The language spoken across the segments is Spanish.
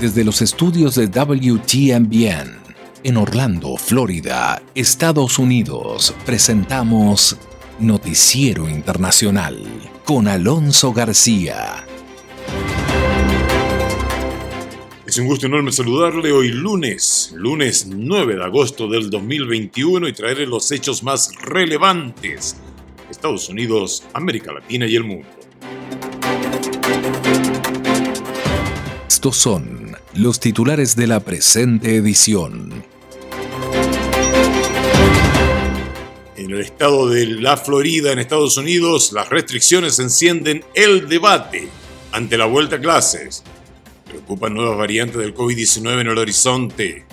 Desde los estudios de WTMBN en Orlando, Florida, Estados Unidos, presentamos Noticiero Internacional con Alonso García. Es un gusto enorme saludarle hoy lunes, lunes 9 de agosto del 2021 y traerle los hechos más relevantes de Estados Unidos, América Latina y el mundo. Estos son los titulares de la presente edición. En el estado de la Florida, en Estados Unidos, las restricciones encienden el debate ante la vuelta a clases. Preocupan nuevas variantes del COVID-19 en el horizonte.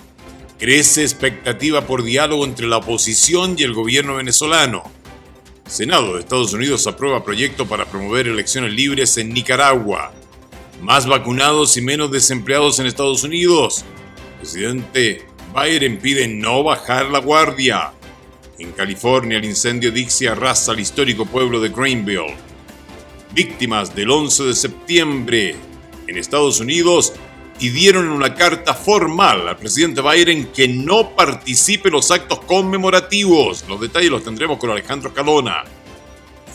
Crece expectativa por diálogo entre la oposición y el gobierno venezolano. Senado de Estados Unidos aprueba proyecto para promover elecciones libres en Nicaragua. Más vacunados y menos desempleados en Estados Unidos. presidente Biden pide no bajar la guardia. En California, el incendio Dixie arrasa al histórico pueblo de Greenville. Víctimas del 11 de septiembre en Estados Unidos pidieron una carta formal al presidente Biden que no participe en los actos conmemorativos. Los detalles los tendremos con Alejandro Calona.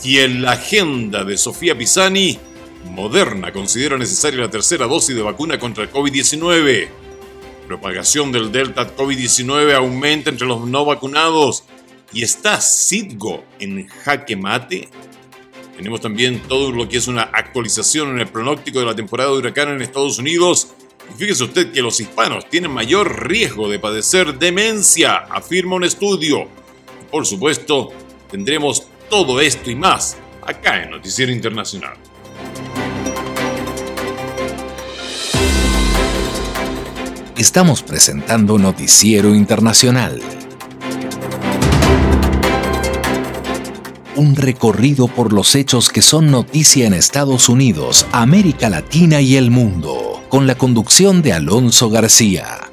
Y en la agenda de Sofía Pisani, Moderna considera necesaria la tercera dosis de vacuna contra el COVID-19. Propagación del Delta COVID-19 aumenta entre los no vacunados. ¿Y está Citgo en jaque mate? Tenemos también todo lo que es una actualización en el pronóstico de la temporada de huracán en Estados Unidos. Y fíjese usted que los hispanos tienen mayor riesgo de padecer demencia, afirma un estudio. Por supuesto, tendremos todo esto y más acá en Noticiero Internacional. Estamos presentando Noticiero Internacional. Un recorrido por los hechos que son noticia en Estados Unidos, América Latina y el mundo, con la conducción de Alonso García.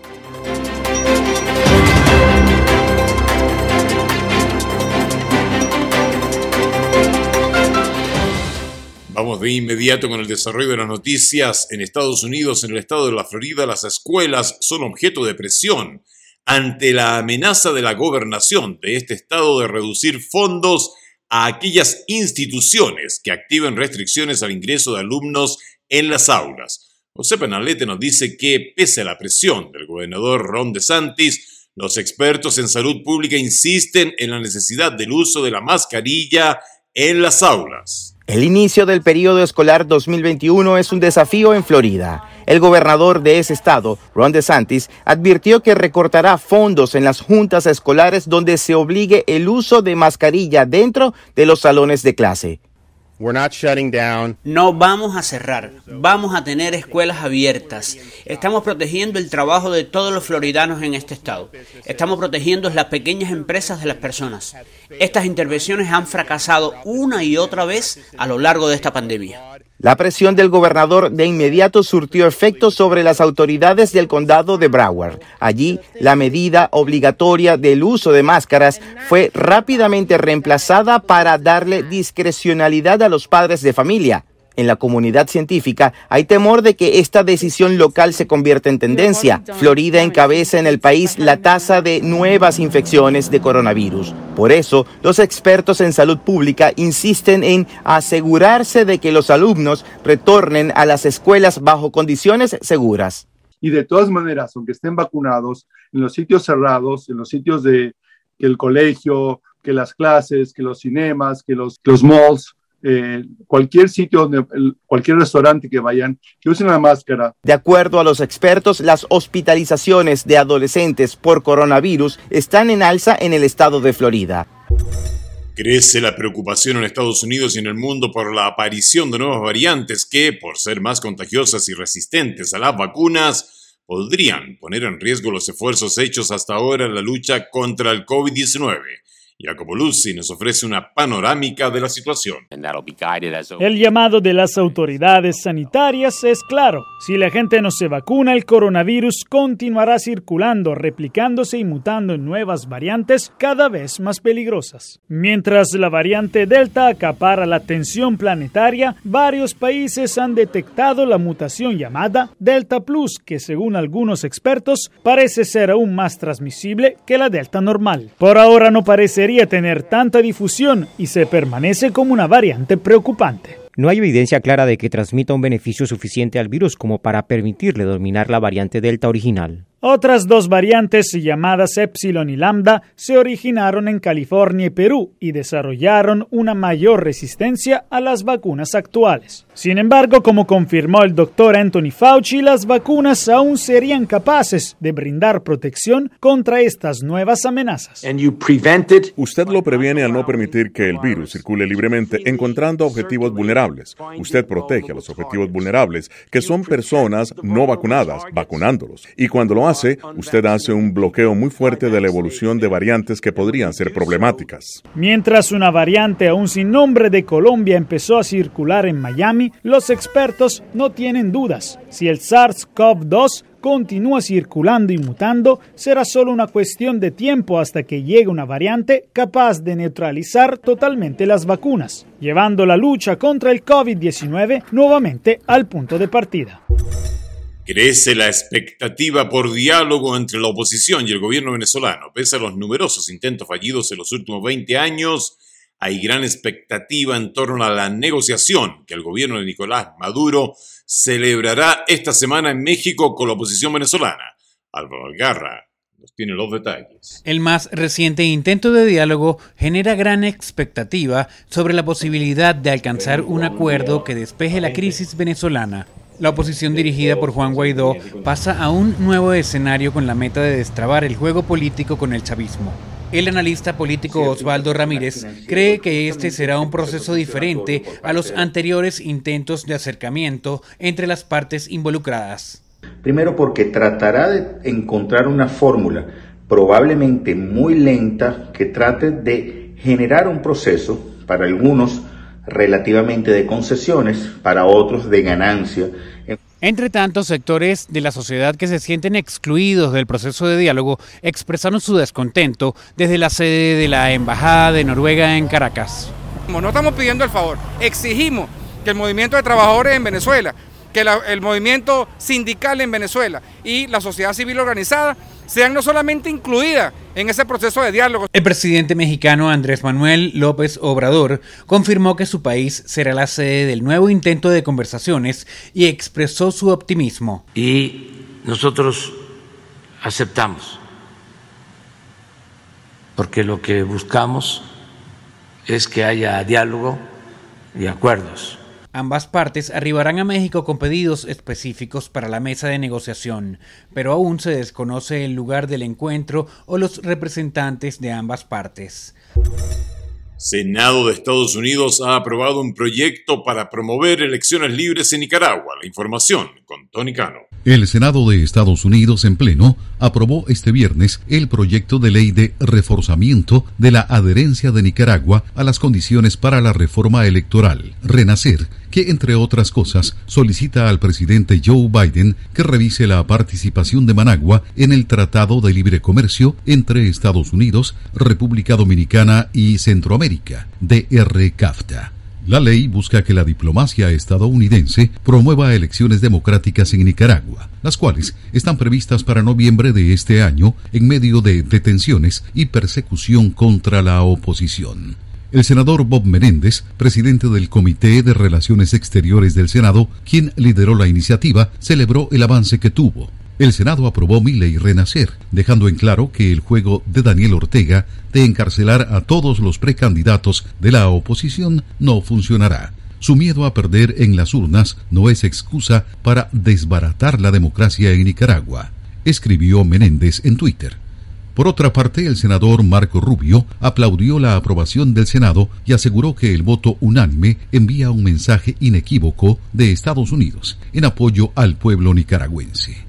De inmediato con el desarrollo de las noticias. En Estados Unidos, en el estado de la Florida, las escuelas son objeto de presión ante la amenaza de la gobernación de este estado de reducir fondos a aquellas instituciones que activen restricciones al ingreso de alumnos en las aulas. José Penalete nos dice que, pese a la presión del gobernador Ron DeSantis, los expertos en salud pública insisten en la necesidad del uso de la mascarilla en las aulas. El inicio del periodo escolar 2021 es un desafío en Florida. El gobernador de ese estado, Ron DeSantis, advirtió que recortará fondos en las juntas escolares donde se obligue el uso de mascarilla dentro de los salones de clase. No vamos a cerrar, vamos a tener escuelas abiertas. Estamos protegiendo el trabajo de todos los floridanos en este estado. Estamos protegiendo las pequeñas empresas de las personas. Estas intervenciones han fracasado una y otra vez a lo largo de esta pandemia. La presión del gobernador de inmediato surtió efecto sobre las autoridades del condado de Broward. Allí, la medida obligatoria del uso de máscaras fue rápidamente reemplazada para darle discrecionalidad a los padres de familia. En la comunidad científica hay temor de que esta decisión local se convierta en tendencia. Florida encabeza en el país la tasa de nuevas infecciones de coronavirus. Por eso, los expertos en salud pública insisten en asegurarse de que los alumnos retornen a las escuelas bajo condiciones seguras. Y de todas maneras, aunque estén vacunados, en los sitios cerrados, en los sitios de que el colegio, que las clases, que los cinemas, que los, los malls, eh, cualquier sitio, donde, cualquier restaurante que vayan, que usen la máscara. De acuerdo a los expertos, las hospitalizaciones de adolescentes por coronavirus están en alza en el estado de Florida. Crece la preocupación en Estados Unidos y en el mundo por la aparición de nuevas variantes que, por ser más contagiosas y resistentes a las vacunas, podrían poner en riesgo los esfuerzos hechos hasta ahora en la lucha contra el COVID-19 Jacopo Luzzi nos ofrece una panorámica de la situación. El llamado de las autoridades sanitarias es claro. Si la gente no se vacuna, el coronavirus continuará circulando, replicándose y mutando en nuevas variantes cada vez más peligrosas. Mientras la variante Delta acapara la atención planetaria, varios países han detectado la mutación llamada Delta Plus, que según algunos expertos parece ser aún más transmisible que la Delta normal. Por ahora no parece tener tanta difusión y se permanece como una variante preocupante. No hay evidencia clara de que transmita un beneficio suficiente al virus como para permitirle dominar la variante Delta original. Otras dos variantes llamadas Epsilon y Lambda se originaron en California y Perú y desarrollaron una mayor resistencia a las vacunas actuales. Sin embargo, como confirmó el doctor Anthony Fauci, las vacunas aún serían capaces de brindar protección contra estas nuevas amenazas. Usted lo previene al no permitir que el virus circule libremente, encontrando objetivos vulnerables. Usted protege a los objetivos vulnerables, que son personas no vacunadas, vacunándolos. Y cuando lo hace, usted hace un bloqueo muy fuerte de la evolución de variantes que podrían ser problemáticas. Mientras una variante aún sin nombre de Colombia empezó a circular en Miami, los expertos no tienen dudas. Si el SARS-CoV-2 continúa circulando y mutando, será solo una cuestión de tiempo hasta que llegue una variante capaz de neutralizar totalmente las vacunas, llevando la lucha contra el COVID-19 nuevamente al punto de partida. Crece la expectativa por diálogo entre la oposición y el gobierno venezolano. Pese a los numerosos intentos fallidos en los últimos 20 años, hay gran expectativa en torno a la negociación que el gobierno de Nicolás Maduro celebrará esta semana en México con la oposición venezolana. Álvaro Algarra nos tiene los detalles. El más reciente intento de diálogo genera gran expectativa sobre la posibilidad de alcanzar un acuerdo que despeje la crisis venezolana. La oposición dirigida por Juan Guaidó pasa a un nuevo escenario con la meta de destrabar el juego político con el chavismo. El analista político Osvaldo Ramírez cree que este será un proceso diferente a los anteriores intentos de acercamiento entre las partes involucradas. Primero porque tratará de encontrar una fórmula probablemente muy lenta que trate de generar un proceso para algunos relativamente de concesiones, para otros de ganancia. Entre tanto, sectores de la sociedad que se sienten excluidos del proceso de diálogo expresaron su descontento desde la sede de la Embajada de Noruega en Caracas. No estamos pidiendo el favor, exigimos que el movimiento de trabajadores en Venezuela, que el movimiento sindical en Venezuela y la sociedad civil organizada sean no solamente incluidas en ese proceso de diálogo. El presidente mexicano Andrés Manuel López Obrador confirmó que su país será la sede del nuevo intento de conversaciones y expresó su optimismo. Y nosotros aceptamos, porque lo que buscamos es que haya diálogo y acuerdos Ambas partes arribarán a México con pedidos específicos para la mesa de negociación, pero aún se desconoce el lugar del encuentro o los representantes de ambas partes. Senado de Estados Unidos ha aprobado un proyecto para promover elecciones libres en Nicaragua. La información con Tony Cano. El Senado de Estados Unidos en pleno aprobó este viernes el proyecto de ley de reforzamiento de la adherencia de Nicaragua a las condiciones para la reforma electoral, Renacer, que entre otras cosas solicita al presidente Joe Biden que revise la participación de Managua en el Tratado de Libre Comercio entre Estados Unidos, República Dominicana y Centroamérica, DR-CAFTA. La ley busca que la diplomacia estadounidense promueva elecciones democráticas en Nicaragua, las cuales están previstas para noviembre de este año en medio de detenciones y persecución contra la oposición. El senador Bob Menéndez, presidente del Comité de Relaciones Exteriores del Senado, quien lideró la iniciativa, celebró el avance que tuvo el Senado aprobó mi ley Renacer, dejando en claro que el juego de Daniel Ortega de encarcelar a todos los precandidatos de la oposición no funcionará. Su miedo a perder en las urnas no es excusa para desbaratar la democracia en Nicaragua, escribió Menéndez en Twitter. Por otra parte, el senador Marco Rubio aplaudió la aprobación del Senado y aseguró que el voto unánime envía un mensaje inequívoco de Estados Unidos en apoyo al pueblo nicaragüense.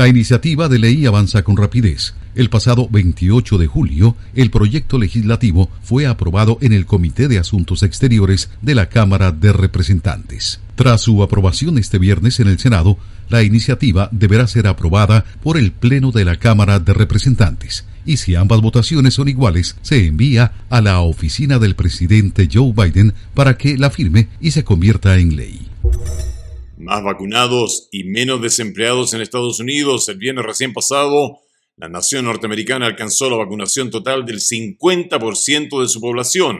La iniciativa de ley avanza con rapidez. El pasado 28 de julio, el proyecto legislativo fue aprobado en el Comité de Asuntos Exteriores de la Cámara de Representantes. Tras su aprobación este viernes en el Senado, la iniciativa deberá ser aprobada por el Pleno de la Cámara de Representantes y si ambas votaciones son iguales, se envía a la oficina del presidente Joe Biden para que la firme y se convierta en ley. Más vacunados y menos desempleados en Estados Unidos. El viernes recién pasado, la nación norteamericana alcanzó la vacunación total del 50% de su población.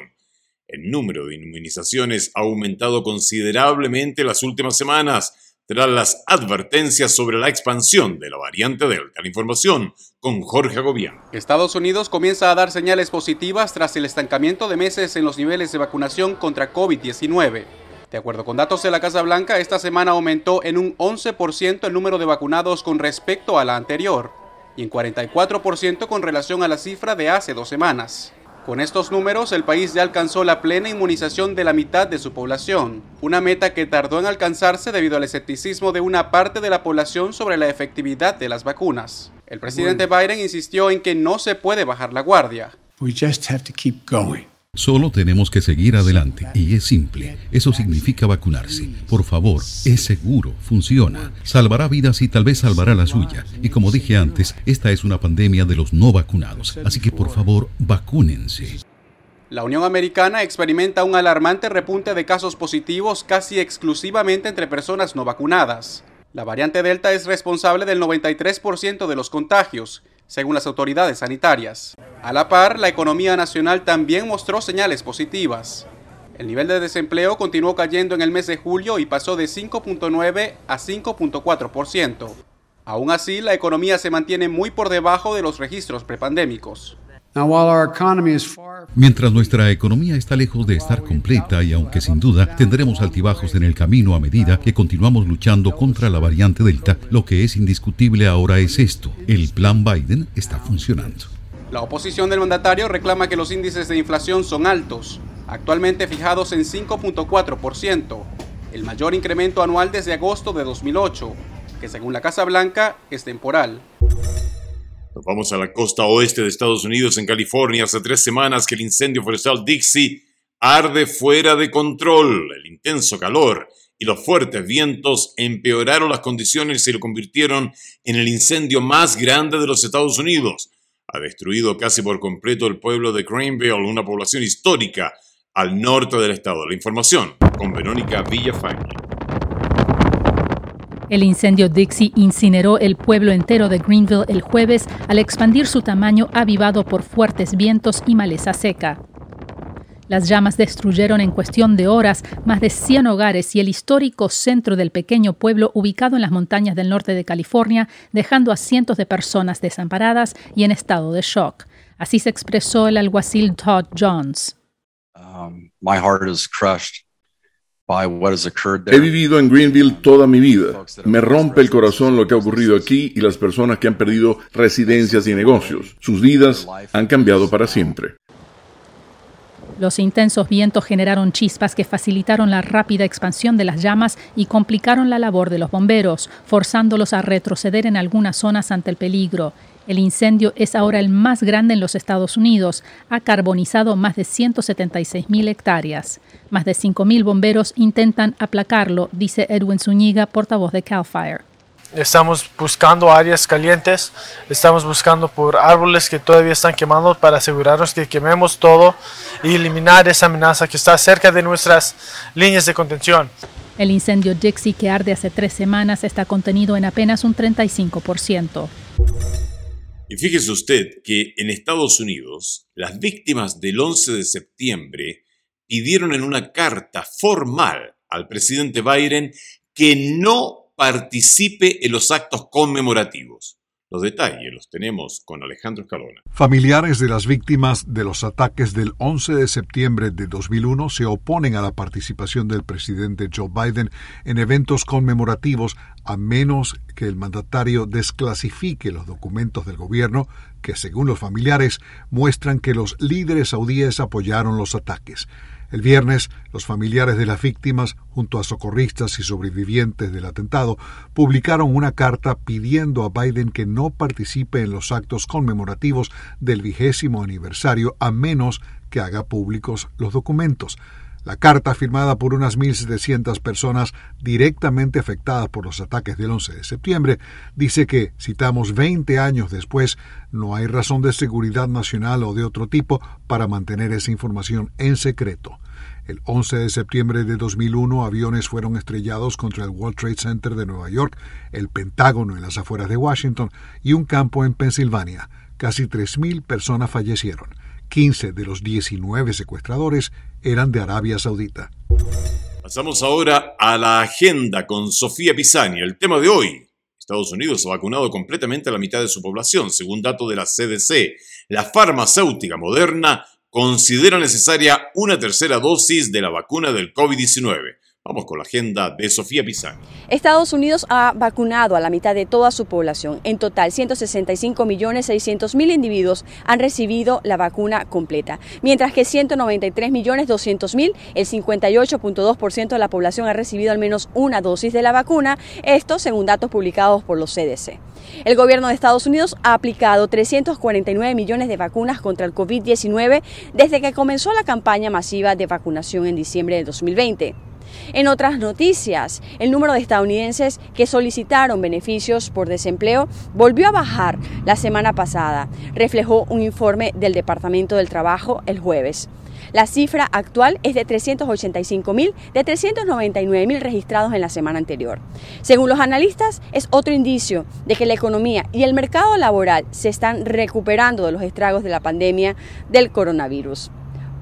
El número de inmunizaciones ha aumentado considerablemente las últimas semanas tras las advertencias sobre la expansión de la variante Delta. La información con Jorge Agobián. Estados Unidos comienza a dar señales positivas tras el estancamiento de meses en los niveles de vacunación contra COVID-19. De acuerdo con datos de la Casa Blanca, esta semana aumentó en un 11% el número de vacunados con respecto a la anterior y en 44% con relación a la cifra de hace dos semanas. Con estos números, el país ya alcanzó la plena inmunización de la mitad de su población, una meta que tardó en alcanzarse debido al escepticismo de una parte de la población sobre la efectividad de las vacunas. El presidente Biden insistió en que no se puede bajar la guardia. Solo tenemos que seguir adelante y es simple. Eso significa vacunarse. Por favor, es seguro, funciona, salvará vidas y tal vez salvará la suya. Y como dije antes, esta es una pandemia de los no vacunados. Así que por favor, vacúnense. La Unión Americana experimenta un alarmante repunte de casos positivos casi exclusivamente entre personas no vacunadas. La variante Delta es responsable del 93% de los contagios según las autoridades sanitarias. A la par, la economía nacional también mostró señales positivas. El nivel de desempleo continuó cayendo en el mes de julio y pasó de 5.9 a 5.4%. Aún así, la economía se mantiene muy por debajo de los registros prepandémicos. Mientras nuestra economía está lejos de estar completa y aunque sin duda tendremos altibajos en el camino a medida que continuamos luchando contra la variante Delta, lo que es indiscutible ahora es esto, el plan Biden está funcionando. La oposición del mandatario reclama que los índices de inflación son altos, actualmente fijados en 5.4%, el mayor incremento anual desde agosto de 2008, que según la Casa Blanca es temporal. Nos vamos a la costa oeste de Estados Unidos, en California. Hace tres semanas que el incendio forestal Dixie arde fuera de control. El intenso calor y los fuertes vientos empeoraron las condiciones y lo convirtieron en el incendio más grande de los Estados Unidos. Ha destruido casi por completo el pueblo de Greenville, una población histórica al norte del estado. La información con Verónica Villafañe. El incendio Dixie incineró el pueblo entero de Greenville el jueves al expandir su tamaño avivado por fuertes vientos y maleza seca. Las llamas destruyeron en cuestión de horas más de 100 hogares y el histórico centro del pequeño pueblo ubicado en las montañas del norte de California, dejando a cientos de personas desamparadas y en estado de shock. Así se expresó el alguacil Todd Jones. Um, my heart is crushed. He vivido en Greenville toda mi vida. Me rompe el corazón lo que ha ocurrido aquí y las personas que han perdido residencias y negocios. Sus vidas han cambiado para siempre. Los intensos vientos generaron chispas que facilitaron la rápida expansión de las llamas y complicaron la labor de los bomberos, forzándolos a retroceder en algunas zonas ante el peligro. El incendio es ahora el más grande en los Estados Unidos. Ha carbonizado más de 176 mil hectáreas. Más de 5 mil bomberos intentan aplacarlo, dice Edwin Zúñiga, portavoz de Cal Fire. Estamos buscando áreas calientes, estamos buscando por árboles que todavía están quemando para asegurarnos que quememos todo y eliminar esa amenaza que está cerca de nuestras líneas de contención. El incendio Dixie que arde hace tres semanas está contenido en apenas un 35%. Y fíjese usted que en Estados Unidos, las víctimas del 11 de septiembre pidieron en una carta formal al presidente Biden que no participe en los actos conmemorativos. Los detalles los tenemos con Alejandro Escalona. Familiares de las víctimas de los ataques del 11 de septiembre de 2001 se oponen a la participación del presidente Joe Biden en eventos conmemorativos a menos que el mandatario desclasifique los documentos del gobierno que, según los familiares, muestran que los líderes saudíes apoyaron los ataques. El viernes, los familiares de las víctimas, junto a socorristas y sobrevivientes del atentado, publicaron una carta pidiendo a Biden que no participe en los actos conmemorativos del vigésimo aniversario a menos que haga públicos los documentos. La carta, firmada por unas 1.700 personas directamente afectadas por los ataques del 11 de septiembre, dice que, citamos 20 años después, no hay razón de seguridad nacional o de otro tipo para mantener esa información en secreto. El 11 de septiembre de 2001, aviones fueron estrellados contra el World Trade Center de Nueva York, el Pentágono en las afueras de Washington y un campo en Pensilvania. Casi 3.000 personas fallecieron. 15 de los 19 secuestradores eran de Arabia Saudita. Pasamos ahora a la agenda con Sofía Pisani. El tema de hoy. Estados Unidos ha vacunado completamente a la mitad de su población, según datos de la CDC. La farmacéutica moderna considera necesaria una tercera dosis de la vacuna del COVID-19. Vamos con la agenda de Sofía Pizarro. Estados Unidos ha vacunado a la mitad de toda su población. En total, 165.600.000 individuos han recibido la vacuna completa, mientras que 193.200.000, el 58.2% de la población ha recibido al menos una dosis de la vacuna, esto según datos publicados por los CDC. El gobierno de Estados Unidos ha aplicado 349 millones de vacunas contra el COVID-19 desde que comenzó la campaña masiva de vacunación en diciembre de 2020. En otras noticias, el número de estadounidenses que solicitaron beneficios por desempleo volvió a bajar la semana pasada, reflejó un informe del Departamento del Trabajo el jueves. La cifra actual es de 385 mil de 399 mil registrados en la semana anterior. Según los analistas, es otro indicio de que la economía y el mercado laboral se están recuperando de los estragos de la pandemia del coronavirus.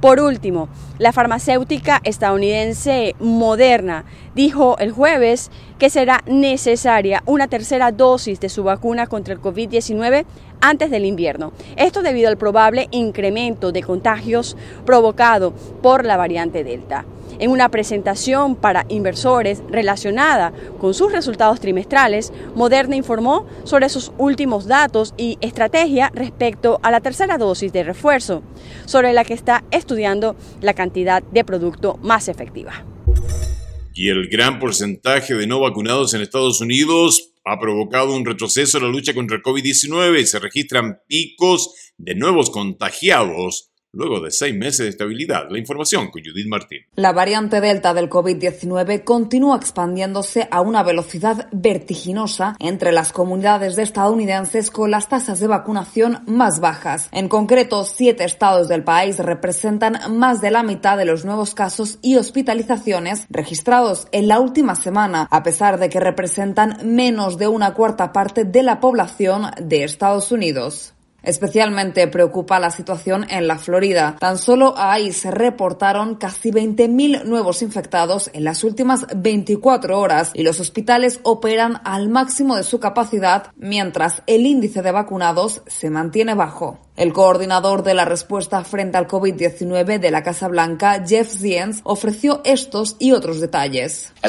Por último, la farmacéutica estadounidense Moderna dijo el jueves que será necesaria una tercera dosis de su vacuna contra el COVID-19 antes del invierno. Esto debido al probable incremento de contagios provocado por la variante Delta en una presentación para inversores relacionada con sus resultados trimestrales, Moderna informó sobre sus últimos datos y estrategia respecto a la tercera dosis de refuerzo, sobre la que está estudiando la cantidad de producto más efectiva. Y el gran porcentaje de no vacunados en Estados Unidos ha provocado un retroceso en la lucha contra el COVID-19 y se registran picos de nuevos contagiados luego de seis meses de estabilidad. La información con Judith Martín. La variante Delta del COVID-19 continúa expandiéndose a una velocidad vertiginosa entre las comunidades de estadounidenses con las tasas de vacunación más bajas. En concreto, siete estados del país representan más de la mitad de los nuevos casos y hospitalizaciones registrados en la última semana, a pesar de que representan menos de una cuarta parte de la población de Estados Unidos. Especialmente preocupa la situación en la Florida. Tan solo ahí se reportaron casi 20.000 nuevos infectados en las últimas 24 horas y los hospitales operan al máximo de su capacidad mientras el índice de vacunados se mantiene bajo. El coordinador de la respuesta frente al COVID-19 de la Casa Blanca, Jeff Zients, ofreció estos y otros detalles. A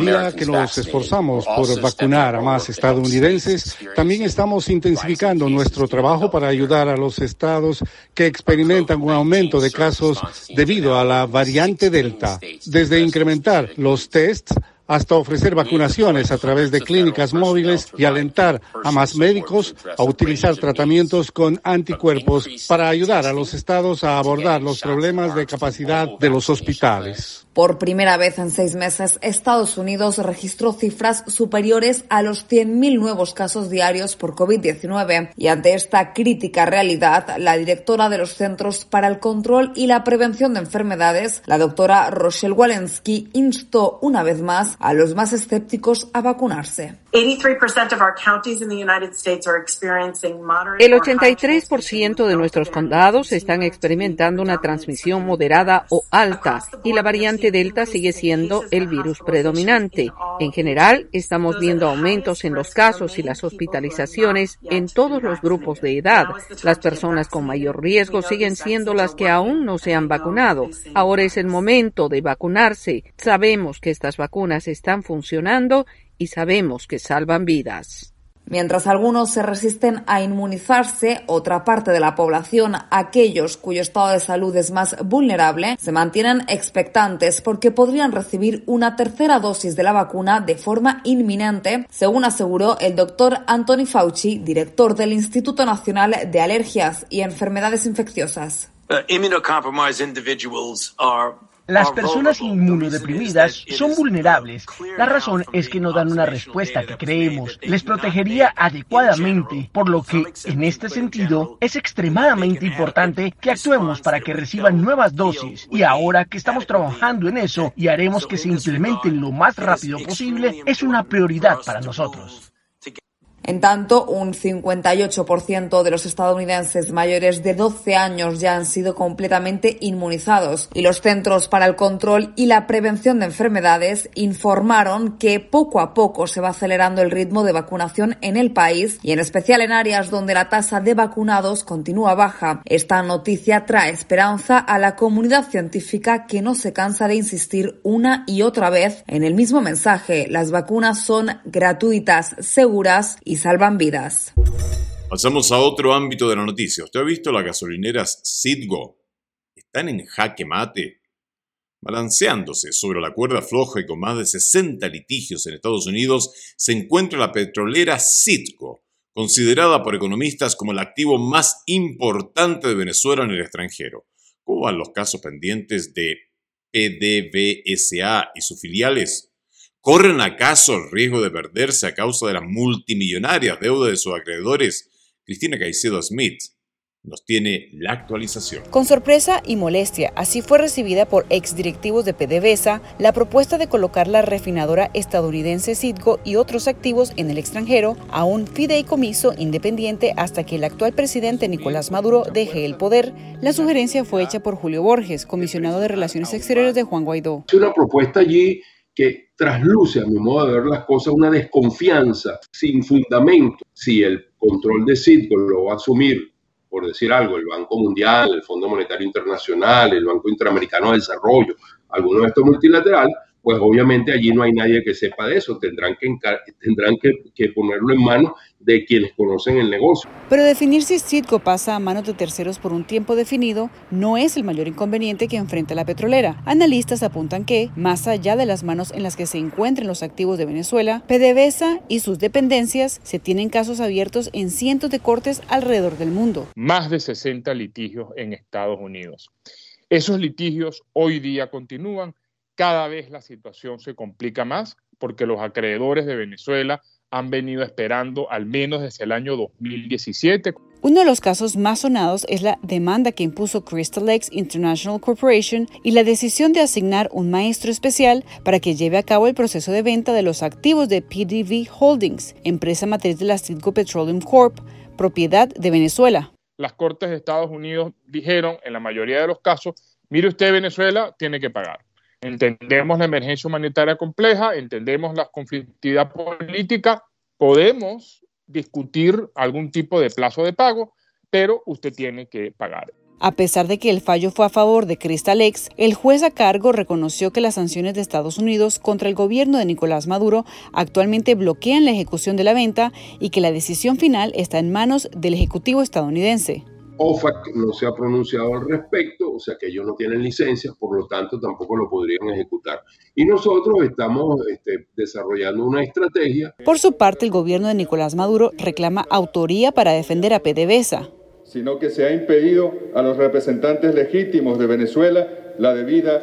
medida que nos esforzamos por vacunar a más estadounidenses, también estamos intensificando nuestro trabajo para ayudar a los estados que experimentan un aumento de casos debido a la variante Delta, desde incrementar los tests hasta ofrecer vacunaciones a través de clínicas móviles y alentar a más médicos a utilizar tratamientos con anticuerpos para ayudar a los estados a abordar los problemas de capacidad de los hospitales. Por primera vez en seis meses, Estados Unidos registró cifras superiores a los 100.000 nuevos casos diarios por COVID-19 y ante esta crítica realidad, la directora de los Centros para el Control y la Prevención de Enfermedades, la doctora Rochelle Walensky, instó una vez más a los más escépticos a vacunarse. El 83% de nuestros condados están experimentando una transmisión moderada o alta y la variante Delta sigue siendo el virus predominante. En general, estamos viendo aumentos en los casos y las hospitalizaciones en todos los grupos de edad. Las personas con mayor riesgo siguen siendo las que aún no se han vacunado. Ahora es el momento de vacunarse. Sabemos que estas vacunas están funcionando y sabemos que salvan vidas. Mientras algunos se resisten a inmunizarse, otra parte de la población, aquellos cuyo estado de salud es más vulnerable, se mantienen expectantes porque podrían recibir una tercera dosis de la vacuna de forma inminente, según aseguró el doctor Anthony Fauci, director del Instituto Nacional de Alergias y Enfermedades Infecciosas. Uh, las personas inmunodeprimidas son vulnerables. La razón es que no dan una respuesta que creemos les protegería adecuadamente, por lo que, en este sentido, es extremadamente importante que actuemos para que reciban nuevas dosis. Y ahora que estamos trabajando en eso y haremos que se implementen lo más rápido posible, es una prioridad para nosotros. En tanto, un 58% de los estadounidenses mayores de 12 años ya han sido completamente inmunizados y los Centros para el Control y la Prevención de Enfermedades informaron que poco a poco se va acelerando el ritmo de vacunación en el país y en especial en áreas donde la tasa de vacunados continúa baja. Esta noticia trae esperanza a la comunidad científica que no se cansa de insistir una y otra vez en el mismo mensaje. Las vacunas son gratuitas, seguras y salvan vidas. Pasamos a otro ámbito de la noticia. ¿Usted ha visto las gasolineras Citgo? Están en jaque mate. Balanceándose sobre la cuerda floja y con más de 60 litigios en Estados Unidos, se encuentra la petrolera Citgo, considerada por economistas como el activo más importante de Venezuela en el extranjero. ¿Cómo van los casos pendientes de PDVSA y sus filiales? ¿Corren acaso el riesgo de perderse a causa de las multimillonarias deudas de sus acreedores? Cristina Caicedo Smith nos tiene la actualización. Con sorpresa y molestia, así fue recibida por exdirectivos de PDVSA la propuesta de colocar la refinadora estadounidense Citgo y otros activos en el extranjero a un fideicomiso independiente hasta que el actual presidente Nicolás Maduro deje el poder. La sugerencia fue hecha por Julio Borges, comisionado de Relaciones Exteriores de Juan Guaidó. Es una propuesta allí que trasluce, a mi modo de ver las cosas, una desconfianza sin fundamento. Si el control de Citgo lo va a asumir, por decir algo, el Banco Mundial, el Fondo Monetario Internacional, el Banco Interamericano de Desarrollo, alguno de estos multilaterales, pues obviamente allí no hay nadie que sepa de eso, tendrán que, tendrán que, ponerlo en manos de quienes conocen el negocio. Pero definir si Citgo pasa a manos de terceros por un tiempo definido no es el mayor inconveniente que enfrenta la petrolera. Analistas apuntan que, más allá de las manos en las que se encuentren los activos de Venezuela, PDVSA y sus dependencias se tienen casos abiertos en cientos de cortes alrededor del mundo. Más de 60 litigios en Estados Unidos. Esos litigios hoy día continúan cada vez la situación se complica más porque los acreedores de Venezuela han venido esperando al menos desde el año 2017. Uno de los casos más sonados es la demanda que impuso Crystal Lakes International Corporation y la decisión de asignar un maestro especial para que lleve a cabo el proceso de venta de los activos de PDV Holdings, empresa matriz de la Citgo Petroleum Corp, propiedad de Venezuela. Las Cortes de Estados Unidos dijeron en la mayoría de los casos, mire usted Venezuela, tiene que pagar. Entendemos la emergencia humanitaria compleja, entendemos la conflictividad política, podemos discutir algún tipo de plazo de pago, pero usted tiene que pagar. A pesar de que el fallo fue a favor de Crystal X, el juez a cargo reconoció que las sanciones de Estados Unidos contra el gobierno de Nicolás Maduro actualmente bloquean la ejecución de la venta y que la decisión final está en manos del Ejecutivo estadounidense. OFAC no se ha pronunciado al respecto, o sea que ellos no tienen licencia, por lo tanto tampoco lo podrían ejecutar. Y nosotros estamos este, desarrollando una estrategia. Por su parte, el gobierno de Nicolás Maduro reclama autoría para defender a PDVSA. Sino que se ha impedido a los representantes legítimos de Venezuela la debida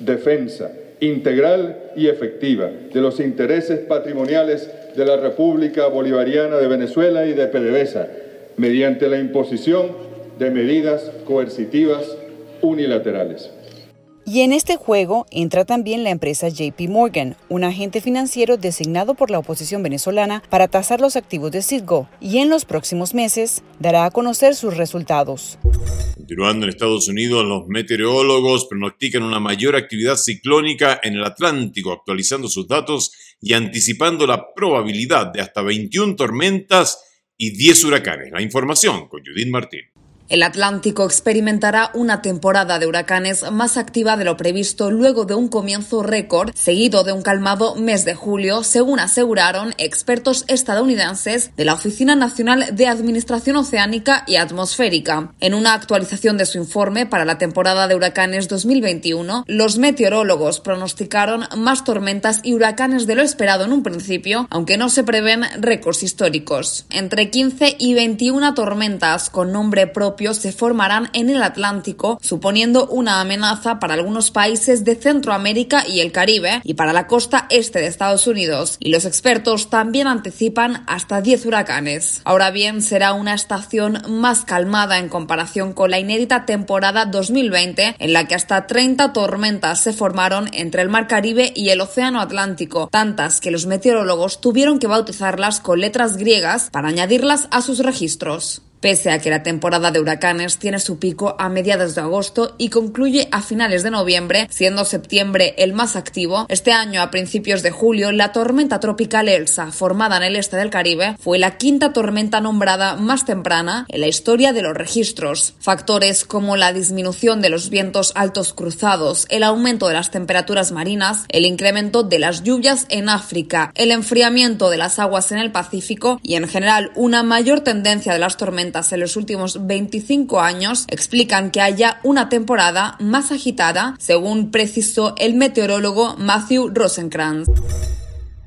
defensa integral y efectiva de los intereses patrimoniales de la República Bolivariana de Venezuela y de PDVSA mediante la imposición de medidas coercitivas unilaterales. Y en este juego entra también la empresa JP Morgan, un agente financiero designado por la oposición venezolana para tasar los activos de Citgo, y en los próximos meses dará a conocer sus resultados. Continuando en Estados Unidos, los meteorólogos pronostican una mayor actividad ciclónica en el Atlántico, actualizando sus datos y anticipando la probabilidad de hasta 21 tormentas y 10 huracanes. La información con Judith Martín. El Atlántico experimentará una temporada de huracanes más activa de lo previsto luego de un comienzo récord seguido de un calmado mes de julio, según aseguraron expertos estadounidenses de la Oficina Nacional de Administración Oceánica y Atmosférica. En una actualización de su informe para la temporada de huracanes 2021, los meteorólogos pronosticaron más tormentas y huracanes de lo esperado en un principio, aunque no se prevén récords históricos. Entre 15 y 21 tormentas con nombre propio se formarán en el Atlántico, suponiendo una amenaza para algunos países de Centroamérica y el Caribe y para la costa este de Estados Unidos. Y los expertos también anticipan hasta 10 huracanes. Ahora bien, será una estación más calmada en comparación con la inédita temporada 2020, en la que hasta 30 tormentas se formaron entre el Mar Caribe y el Océano Atlántico, tantas que los meteorólogos tuvieron que bautizarlas con letras griegas para añadirlas a sus registros pese a que la temporada de huracanes tiene su pico a mediados de agosto y concluye a finales de noviembre, siendo septiembre el más activo. Este año, a principios de julio, la tormenta tropical Elsa, formada en el este del Caribe, fue la quinta tormenta nombrada más temprana en la historia de los registros. Factores como la disminución de los vientos altos cruzados, el aumento de las temperaturas marinas, el incremento de las lluvias en África, el enfriamiento de las aguas en el Pacífico y en general una mayor tendencia de las tormentas en los últimos 25 años explican que haya una temporada más agitada, según precisó el meteorólogo Matthew Rosenkrantz.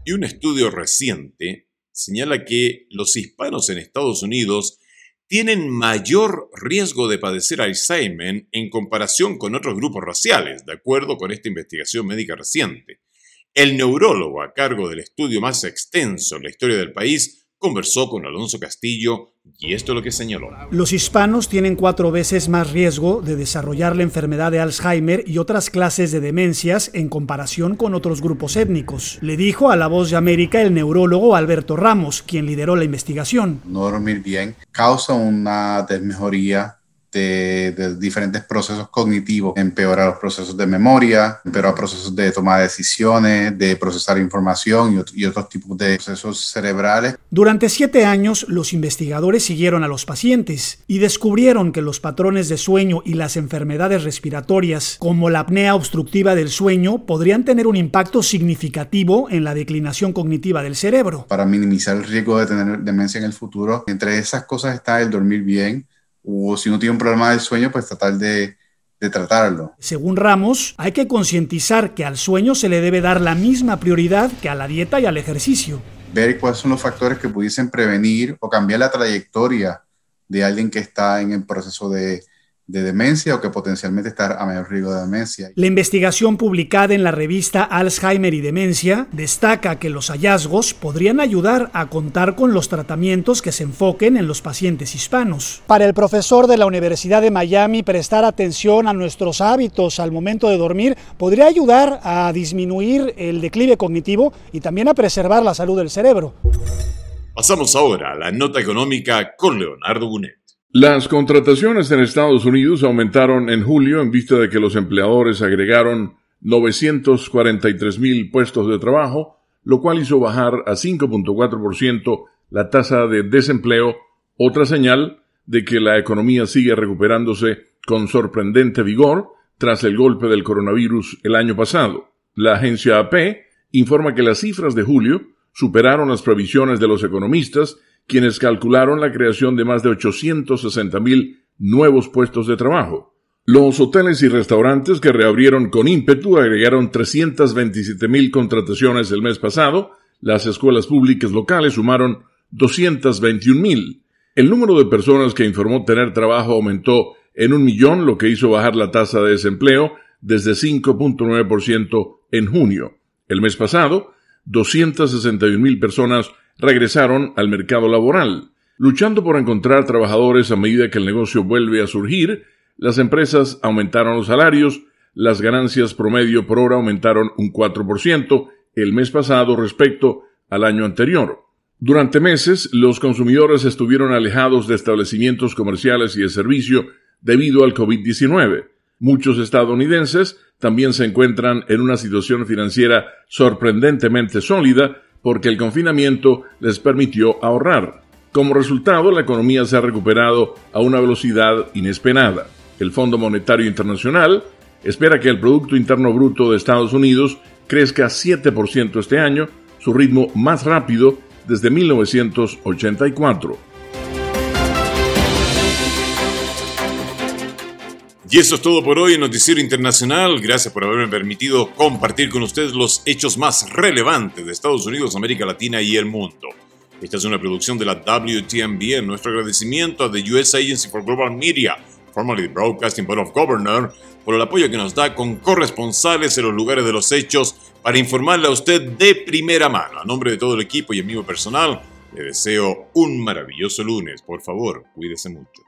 Y un estudio reciente señala que los hispanos en Estados Unidos tienen mayor riesgo de padecer Alzheimer en comparación con otros grupos raciales, de acuerdo con esta investigación médica reciente. El neurólogo a cargo del estudio más extenso en la historia del país conversó con Alonso Castillo y esto es lo que señaló. Los hispanos tienen cuatro veces más riesgo de desarrollar la enfermedad de Alzheimer y otras clases de demencias en comparación con otros grupos étnicos, le dijo a La Voz de América el neurólogo Alberto Ramos, quien lideró la investigación. No dormir bien causa una desmejoría de, diferentes procesos cognitivos, empeora los procesos de memoria, empeora procesos de toma de decisiones, de procesar información y, y otros tipos de procesos cerebrales. Durante siete años, los investigadores siguieron a los pacientes y descubrieron que los patrones de sueño y las enfermedades respiratorias, como la apnea obstructiva del sueño, podrían tener un impacto significativo en la declinación cognitiva del cerebro. Para minimizar el riesgo de tener demencia en el futuro, entre esas cosas está el dormir bien, o si uno tiene un problema del sueño, pues tratar de, de tratarlo. Según Ramos, hay que concientizar que al sueño se le debe dar la misma prioridad que a la dieta y al ejercicio. Ver cuáles son los factores que pudiesen prevenir o cambiar la trayectoria de alguien que está en el proceso de, de demencia o que potencialmente está a mayor riesgo de demencia. La investigación publicada en la revista Alzheimer y Demencia destaca que los hallazgos podrían ayudar a contar con los tratamientos que se enfoquen en los pacientes hispanos. Para el profesor de la Universidad de Miami, prestar atención a nuestros hábitos al momento de dormir podría ayudar a disminuir el declive cognitivo y también a preservar la salud del cerebro. Pasamos ahora a la nota económica con Leonardo Bunet. Las contrataciones en Estados Unidos aumentaron en julio en vista de que los empleadores agregaron 943 mil puestos de trabajo, lo cual hizo bajar a 5.4% la tasa de desempleo, otra señal de que la economía sigue recuperándose con sorprendente vigor tras el golpe del coronavirus el año pasado. La agencia AP informa que las cifras de julio superaron las previsiones de los economistas quienes calcularon la creación de más de 860 mil nuevos puestos de trabajo. Los hoteles y restaurantes que reabrieron con ímpetu agregaron 327 mil contrataciones el mes pasado, las escuelas públicas locales sumaron 221 mil. El número de personas que informó tener trabajo aumentó en un millón, lo que hizo bajar la tasa de desempleo desde 5.9% en junio. El mes pasado, 261 mil personas regresaron al mercado laboral. Luchando por encontrar trabajadores a medida que el negocio vuelve a surgir, las empresas aumentaron los salarios, las ganancias promedio por hora aumentaron un 4% el mes pasado respecto al año anterior. Durante meses, los consumidores estuvieron alejados de establecimientos comerciales y de servicio debido al COVID-19. Muchos estadounidenses también se encuentran en una situación financiera sorprendentemente sólida porque el confinamiento les permitió ahorrar. Como resultado, la economía se ha recuperado a una velocidad inesperada. El Fondo Monetario Internacional espera que el Producto Interno Bruto de Estados Unidos crezca 7% este año, su ritmo más rápido desde 1984. Y eso es todo por hoy en Noticiero Internacional. Gracias por haberme permitido compartir con ustedes los hechos más relevantes de Estados Unidos, América Latina y el mundo. Esta es una producción de la WTMB. Nuestro agradecimiento a the US Agency for Global Media, formerly Broadcasting Board of Governors, por el apoyo que nos da con corresponsales en los lugares de los hechos para informarle a usted de primera mano. A nombre de todo el equipo y amigo personal, le deseo un maravilloso lunes. Por favor, cuídese mucho.